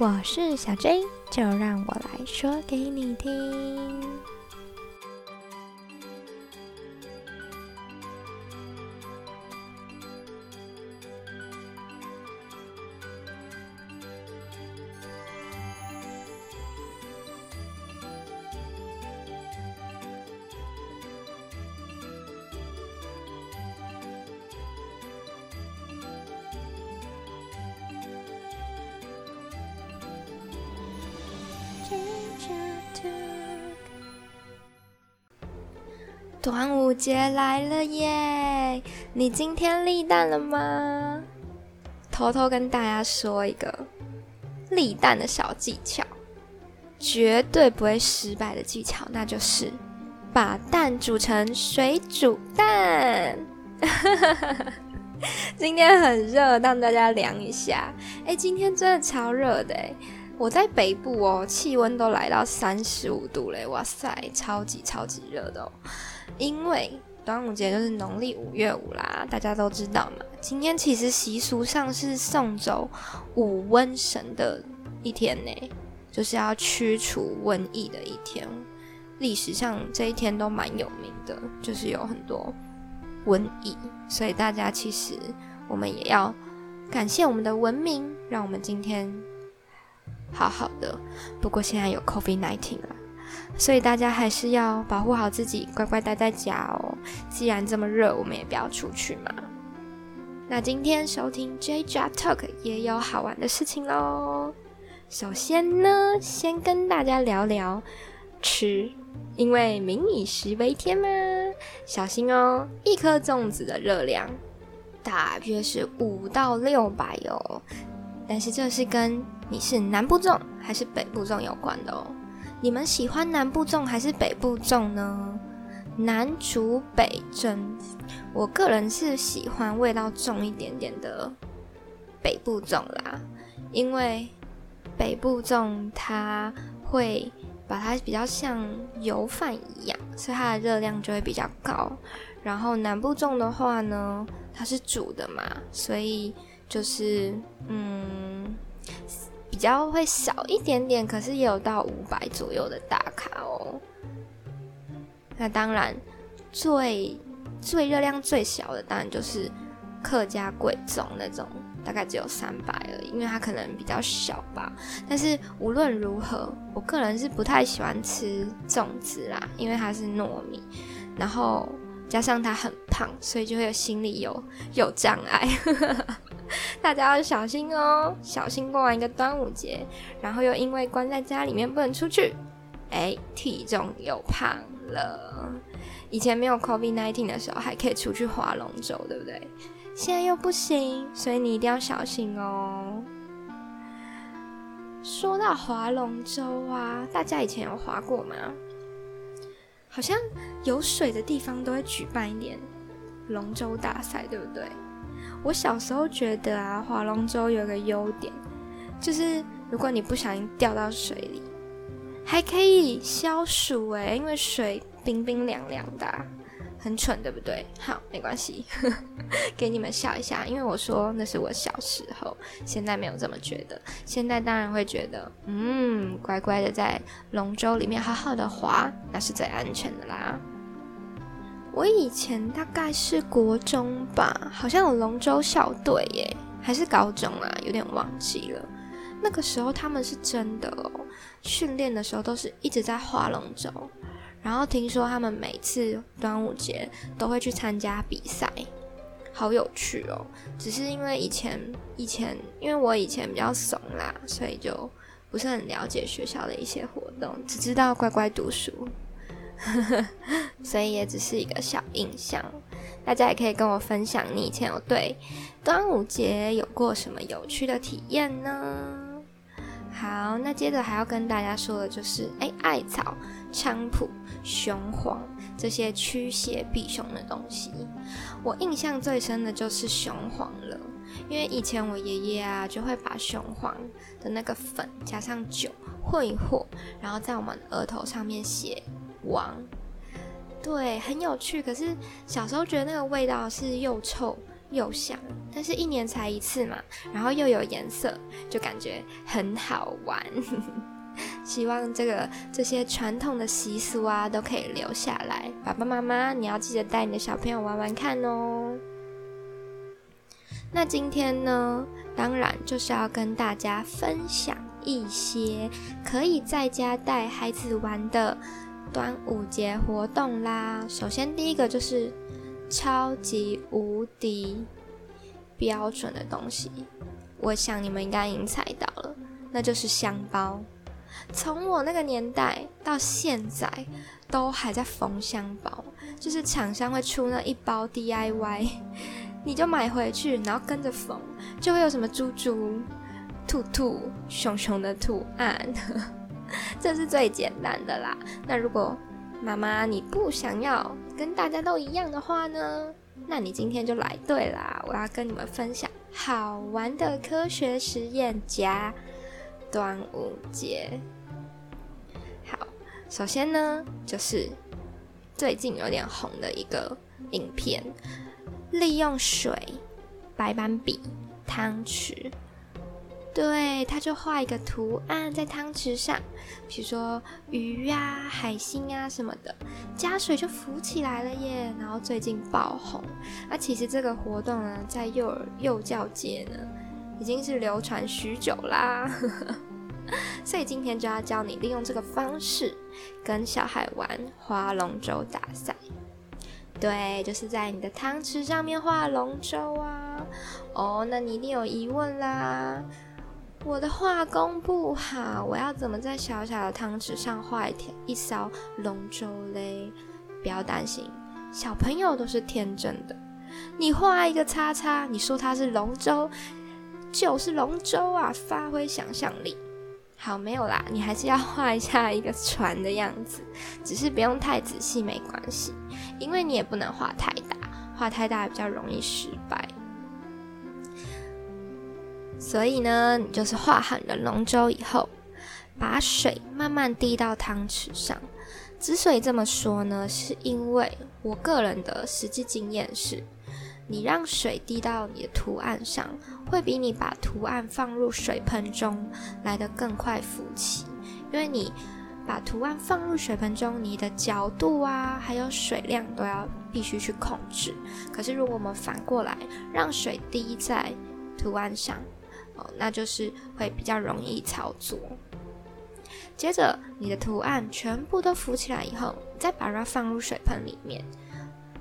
我是小 J，就让我来说给你听。端午节来了耶！你今天立蛋了吗？偷偷跟大家说一个立蛋的小技巧，绝对不会失败的技巧，那就是把蛋煮成水煮蛋。今天很热，让大家凉一下。哎，今天真的超热的哎！我在北部哦，气温都来到三十五度嘞！哇塞，超级超级热的哦。因为端午节就是农历五月五啦，大家都知道嘛。今天其实习俗上是送走五瘟神的一天呢，就是要驱除瘟疫的一天。历史上这一天都蛮有名的，就是有很多瘟疫，所以大家其实我们也要感谢我们的文明，让我们今天好好的。不过现在有 COVID 十九了。所以大家还是要保护好自己，乖乖待在家哦。既然这么热，我们也不要出去嘛。那今天收听 J J Talk 也有好玩的事情喽。首先呢，先跟大家聊聊吃，因为民以食为天嘛，小心哦。一颗粽子的热量大约是五到六百哦，但是这是跟你是南部粽还是北部粽有关的哦。你们喜欢南部粽还是北部粽呢？南煮北蒸，我个人是喜欢味道重一点点的北部粽啦，因为北部粽它会把它比较像油饭一样，所以它的热量就会比较高。然后南部粽的话呢，它是煮的嘛，所以就是嗯。比较会少一点点，可是也有到五百左右的大卡哦。那当然，最最热量最小的当然就是客家贵粽那种，大概只有三百而已，因为它可能比较小吧。但是无论如何，我个人是不太喜欢吃粽子啦，因为它是糯米，然后加上它很胖，所以就会有心里有有障碍。大家要小心哦，小心过完一个端午节，然后又因为关在家里面不能出去，哎，体重又胖了。以前没有 COVID nineteen 的时候还可以出去划龙舟，对不对？现在又不行，所以你一定要小心哦。说到划龙舟啊，大家以前有划过吗？好像有水的地方都会举办一点龙舟大赛，对不对？我小时候觉得啊，划龙舟有个优点，就是如果你不小心掉到水里，还可以消暑诶，因为水冰冰凉凉的，很蠢对不对？好，没关系，给你们笑一下，因为我说那是我小时候，现在没有这么觉得，现在当然会觉得，嗯，乖乖的在龙舟里面好好的划，那是最安全的啦。我以前大概是国中吧，好像有龙舟校队耶，还是高中啊，有点忘记了。那个时候他们是真的哦，训练的时候都是一直在划龙舟，然后听说他们每次端午节都会去参加比赛，好有趣哦。只是因为以前以前，因为我以前比较怂啦，所以就不是很了解学校的一些活动，只知道乖乖读书。所以也只是一个小印象，大家也可以跟我分享，你以前有对端午节有过什么有趣的体验呢？好，那接着还要跟大家说的就是，哎，艾草、菖蒲、雄黄这些驱邪避凶的东西，我印象最深的就是雄黄了，因为以前我爷爷啊就会把雄黄的那个粉加上酒混一和，然后在我们额头上面写。王，对，很有趣。可是小时候觉得那个味道是又臭又香，但是一年才一次嘛，然后又有颜色，就感觉很好玩。希望这个这些传统的习俗啊，都可以留下来。爸爸妈妈，你要记得带你的小朋友玩玩看哦。那今天呢，当然就是要跟大家分享一些可以在家带孩子玩的端午节活动啦。首先，第一个就是超级无敌标准的东西，我想你们应该已经猜到了，那就是香包。从我那个年代到现在，都还在缝香包，就是厂商会出那一包 DIY，你就买回去，然后跟着缝，就会有什么猪猪、兔兔、熊熊的图案，这是最简单的啦。那如果妈妈你不想要跟大家都一样的话呢？那你今天就来对啦！我要跟你们分享好玩的科学实验加端午节。好首先呢，就是最近有点红的一个影片，利用水、白板笔、汤匙，对，他就画一个图案在汤匙上，比如说鱼啊、海星啊什么的，加水就浮起来了耶。然后最近爆红，那其实这个活动呢，在幼儿幼教界呢，已经是流传许久啦。所以今天就要教你利用这个方式跟小孩玩划龙舟大赛。对，就是在你的汤匙上面画龙舟啊。哦，那你一定有疑问啦，我的画工不好，我要怎么在小小的汤匙上画一条一艘龙舟嘞？不要担心，小朋友都是天真的。你画一个叉叉，你说它是龙舟，就是龙舟啊，发挥想象力。好，没有啦，你还是要画一下一个船的样子，只是不用太仔细，没关系，因为你也不能画太大，画太大比较容易失败。所以呢，你就是画好的龙舟以后，把水慢慢滴到汤匙上。之所以这么说呢，是因为我个人的实际经验是。你让水滴到你的图案上，会比你把图案放入水盆中来得更快浮起。因为你把图案放入水盆中，你的角度啊，还有水量都要必须去控制。可是如果我们反过来让水滴在图案上，哦，那就是会比较容易操作。接着你的图案全部都浮起来以后，再把它放入水盆里面。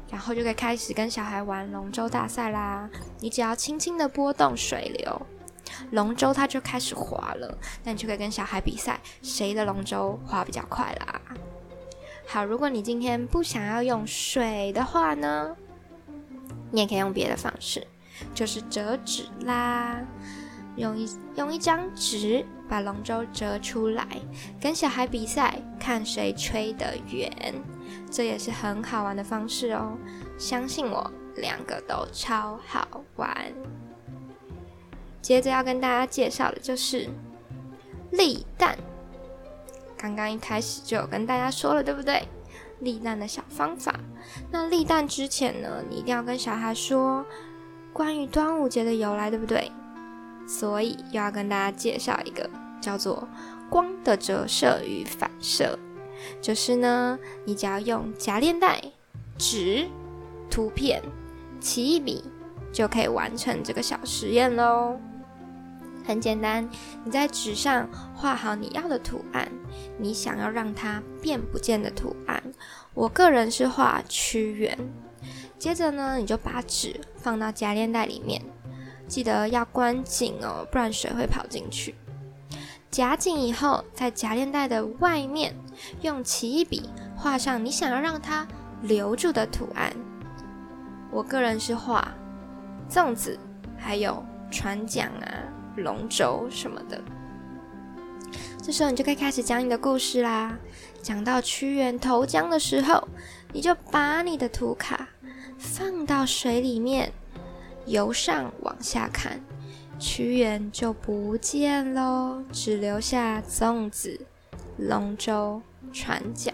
然后就可以开始跟小孩玩龙舟大赛啦！你只要轻轻的拨动水流，龙舟它就开始滑了。那你就可以跟小孩比赛，谁的龙舟滑比较快啦。好，如果你今天不想要用水的话呢，你也可以用别的方式，就是折纸啦。用一用一张纸把龙舟折出来，跟小孩比赛，看谁吹得远。这也是很好玩的方式哦，相信我，两个都超好玩。接着要跟大家介绍的就是立蛋，刚刚一开始就有跟大家说了，对不对？立蛋的小方法。那立蛋之前呢，你一定要跟小孩说关于端午节的由来，对不对？所以又要跟大家介绍一个叫做光的折射与反射。就是呢，你只要用夹链袋、纸、图片、奇异笔，就可以完成这个小实验喽。很简单，你在纸上画好你要的图案，你想要让它变不见的图案。我个人是画屈原。接着呢，你就把纸放到夹链袋里面，记得要关紧哦，不然水会跑进去。夹紧以后，在夹链袋的外面用奇异笔画上你想要让它留住的图案。我个人是画粽子，还有船桨啊、龙舟什么的。这时候你就可以开始讲你的故事啦。讲到屈原投江的时候，你就把你的图卡放到水里面，由上往下看。屈原就不见喽，只留下粽子、龙舟、船桨。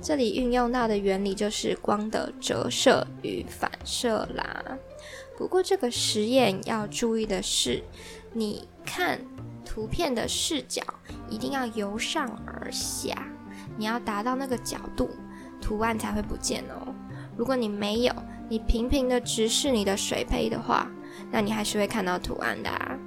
这里运用到的原理就是光的折射与反射啦。不过这个实验要注意的是，你看图片的视角一定要由上而下，你要达到那个角度，图案才会不见哦。如果你没有，你平平的直视你的水杯的话，那你还是会看到图案的啊。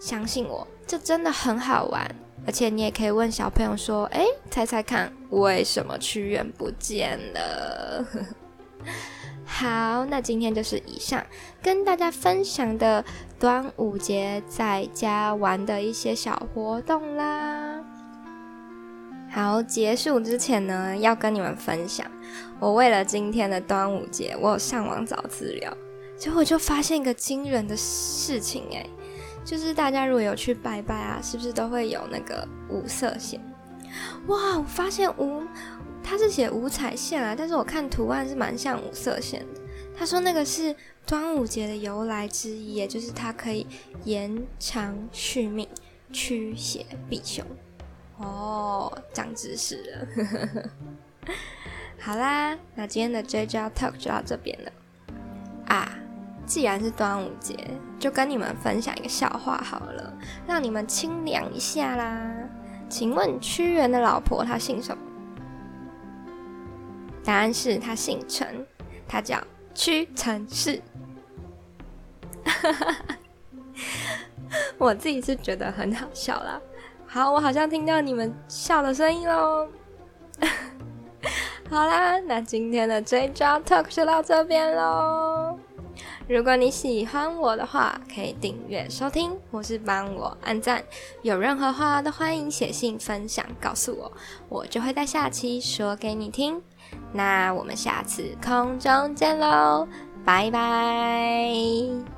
相信我，这真的很好玩，而且你也可以问小朋友说：“哎，猜猜看，为什么屈原不见了？” 好，那今天就是以上跟大家分享的端午节在家玩的一些小活动啦。好，结束之前呢，要跟你们分享，我为了今天的端午节，我有上网找资料，结果就发现一个惊人的事情，哎。就是大家如果有去拜拜啊，是不是都会有那个五色线？哇，我发现五，它是写五彩线啊，但是我看图案是蛮像五色线的。他说那个是端午节的由来之一，也就是它可以延长续命、驱邪避凶。哦，长知识了。好啦，那今天的 J J Talk 就到这边了啊。既然是端午节，就跟你们分享一个笑话好了，让你们清凉一下啦。请问屈原的老婆她姓什么？答案是她姓陈，她叫屈臣氏。我自己是觉得很好笑啦。好，我好像听到你们笑的声音喽。好啦，那今天的这招 talk 就到这边喽。如果你喜欢我的话，可以订阅收听，或是帮我按赞。有任何话都欢迎写信分享告诉我，我就会在下期说给你听。那我们下次空中见喽，拜拜。